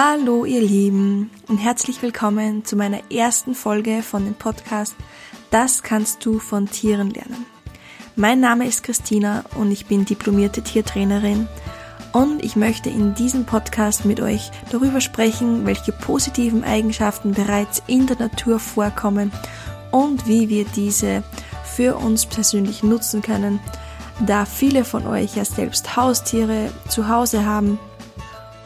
Hallo ihr Lieben und herzlich willkommen zu meiner ersten Folge von dem Podcast Das kannst du von Tieren lernen. Mein Name ist Christina und ich bin diplomierte Tiertrainerin und ich möchte in diesem Podcast mit euch darüber sprechen, welche positiven Eigenschaften bereits in der Natur vorkommen und wie wir diese für uns persönlich nutzen können, da viele von euch ja selbst Haustiere zu Hause haben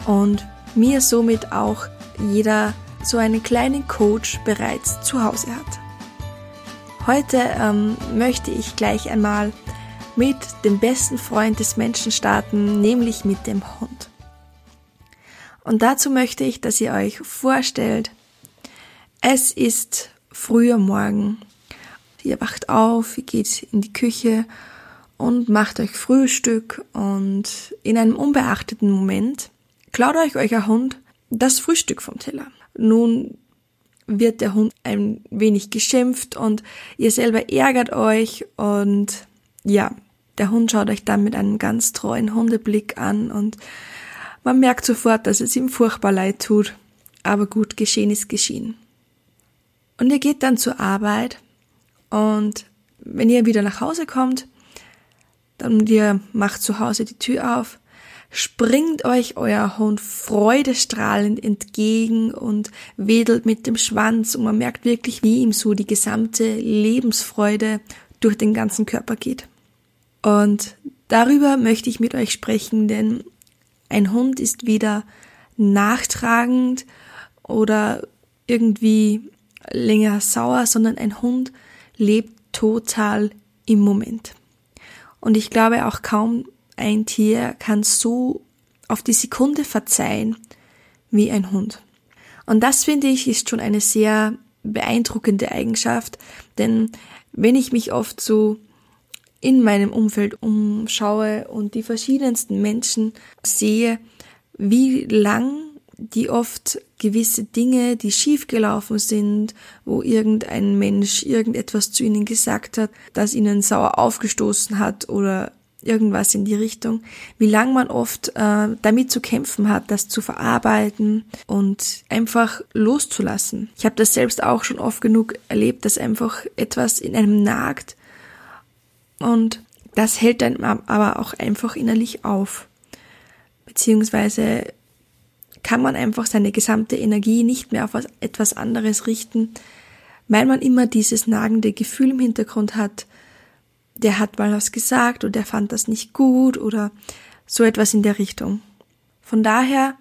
und mir somit auch jeder so einen kleinen Coach bereits zu Hause hat. Heute ähm, möchte ich gleich einmal mit dem besten Freund des Menschen starten, nämlich mit dem Hund. Und dazu möchte ich, dass ihr euch vorstellt, es ist früher Morgen. Ihr wacht auf, ihr geht in die Küche und macht euch Frühstück und in einem unbeachteten Moment klaut euch euer Hund das Frühstück vom Teller. Nun wird der Hund ein wenig geschimpft und ihr selber ärgert euch und ja, der Hund schaut euch dann mit einem ganz treuen Hundeblick an und man merkt sofort, dass es ihm furchtbar leid tut. Aber gut, geschehen ist geschehen. Und ihr geht dann zur Arbeit und wenn ihr wieder nach Hause kommt, dann ihr macht zu Hause die Tür auf, springt euch euer Hund freudestrahlend entgegen und wedelt mit dem Schwanz und man merkt wirklich, wie ihm so die gesamte Lebensfreude durch den ganzen Körper geht. Und darüber möchte ich mit euch sprechen, denn ein Hund ist weder nachtragend oder irgendwie länger sauer, sondern ein Hund lebt total im Moment. Und ich glaube auch kaum ein Tier kann so auf die Sekunde verzeihen wie ein Hund. Und das finde ich ist schon eine sehr beeindruckende Eigenschaft, denn wenn ich mich oft so in meinem Umfeld umschaue und die verschiedensten Menschen sehe, wie lang die oft gewisse Dinge, die schiefgelaufen sind, wo irgendein Mensch irgendetwas zu ihnen gesagt hat, das ihnen sauer aufgestoßen hat oder irgendwas in die Richtung, wie lang man oft äh, damit zu kämpfen hat, das zu verarbeiten und einfach loszulassen. Ich habe das selbst auch schon oft genug erlebt, dass einfach etwas in einem nagt und das hält dann aber auch einfach innerlich auf. Beziehungsweise kann man einfach seine gesamte Energie nicht mehr auf etwas anderes richten, weil man immer dieses nagende Gefühl im Hintergrund hat, der hat mal was gesagt oder der fand das nicht gut oder so etwas in der Richtung. Von daher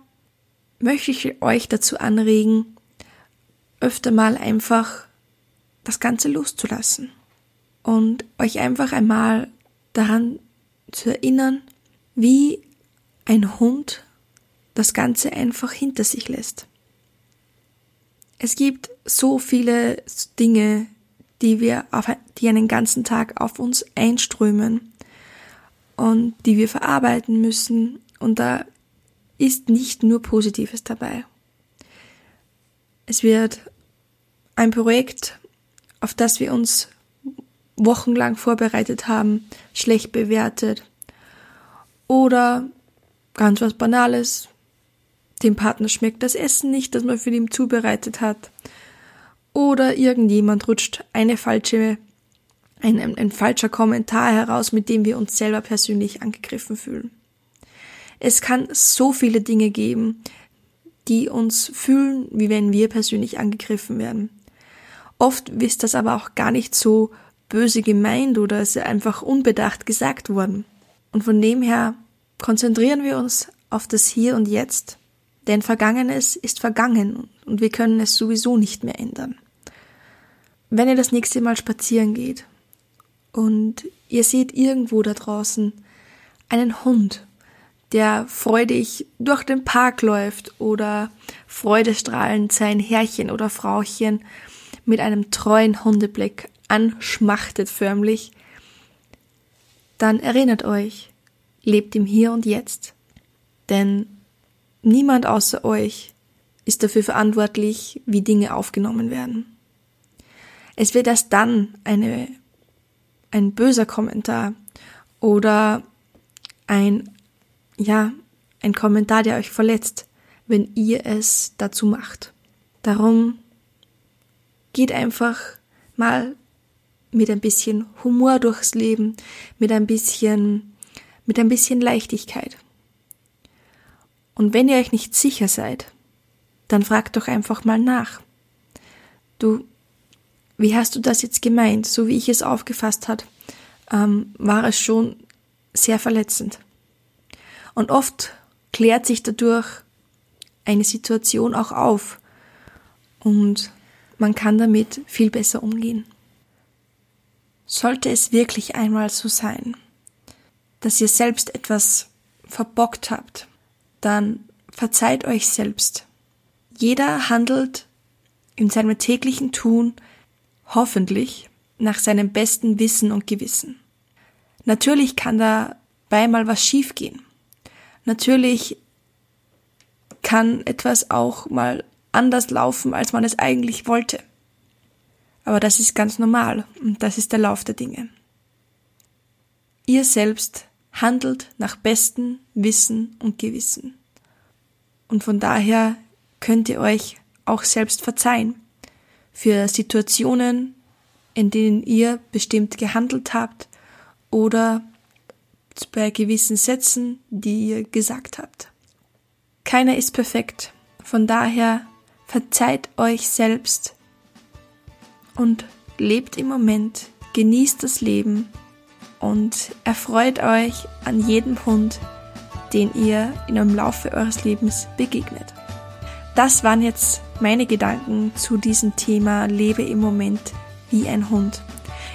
möchte ich euch dazu anregen, öfter mal einfach das Ganze loszulassen und euch einfach einmal daran zu erinnern, wie ein Hund das Ganze einfach hinter sich lässt. Es gibt so viele Dinge, die wir auf, die einen ganzen Tag auf uns einströmen und die wir verarbeiten müssen und da ist nicht nur Positives dabei. Es wird ein Projekt, auf das wir uns wochenlang vorbereitet haben, schlecht bewertet. Oder ganz was Banales, dem Partner schmeckt das Essen nicht, das man für ihn zubereitet hat. Oder irgendjemand rutscht eine falsche, ein, ein, ein falscher Kommentar heraus, mit dem wir uns selber persönlich angegriffen fühlen. Es kann so viele Dinge geben, die uns fühlen, wie wenn wir persönlich angegriffen werden. Oft ist das aber auch gar nicht so böse gemeint oder ist einfach unbedacht gesagt worden. Und von dem her konzentrieren wir uns auf das Hier und Jetzt, denn Vergangenes ist vergangen und wir können es sowieso nicht mehr ändern. Wenn ihr das nächste Mal spazieren geht und ihr seht irgendwo da draußen einen Hund, der freudig durch den Park läuft oder freudestrahlend sein Herrchen oder Frauchen mit einem treuen Hundeblick anschmachtet förmlich, dann erinnert euch, lebt im Hier und Jetzt. Denn niemand außer euch ist dafür verantwortlich, wie Dinge aufgenommen werden. Es wird erst dann eine, ein böser Kommentar oder ein, ja, ein Kommentar, der euch verletzt, wenn ihr es dazu macht. Darum geht einfach mal mit ein bisschen Humor durchs Leben, mit ein bisschen, mit ein bisschen Leichtigkeit. Und wenn ihr euch nicht sicher seid, dann fragt doch einfach mal nach. Du, wie hast du das jetzt gemeint? So wie ich es aufgefasst hat, ähm, war es schon sehr verletzend. Und oft klärt sich dadurch eine Situation auch auf und man kann damit viel besser umgehen. Sollte es wirklich einmal so sein, dass ihr selbst etwas verbockt habt, dann verzeiht euch selbst. Jeder handelt in seinem täglichen Tun hoffentlich nach seinem besten Wissen und Gewissen. Natürlich kann dabei mal was schiefgehen. Natürlich kann etwas auch mal anders laufen, als man es eigentlich wollte. Aber das ist ganz normal und das ist der Lauf der Dinge. Ihr selbst handelt nach bestem Wissen und Gewissen. Und von daher könnt ihr euch auch selbst verzeihen für Situationen, in denen ihr bestimmt gehandelt habt oder bei gewissen Sätzen, die ihr gesagt habt. Keiner ist perfekt, von daher verzeiht euch selbst und lebt im Moment, genießt das Leben und erfreut euch an jedem Hund, den ihr in eurem Laufe eures Lebens begegnet. Das waren jetzt meine Gedanken zu diesem Thema Lebe im Moment wie ein Hund.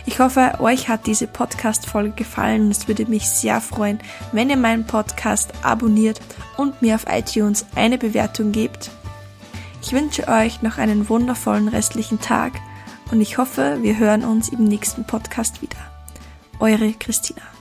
Ich hoffe, euch hat diese Podcast-Folge gefallen. Es würde mich sehr freuen, wenn ihr meinen Podcast abonniert und mir auf iTunes eine Bewertung gebt. Ich wünsche euch noch einen wundervollen restlichen Tag und ich hoffe, wir hören uns im nächsten Podcast wieder. Eure Christina.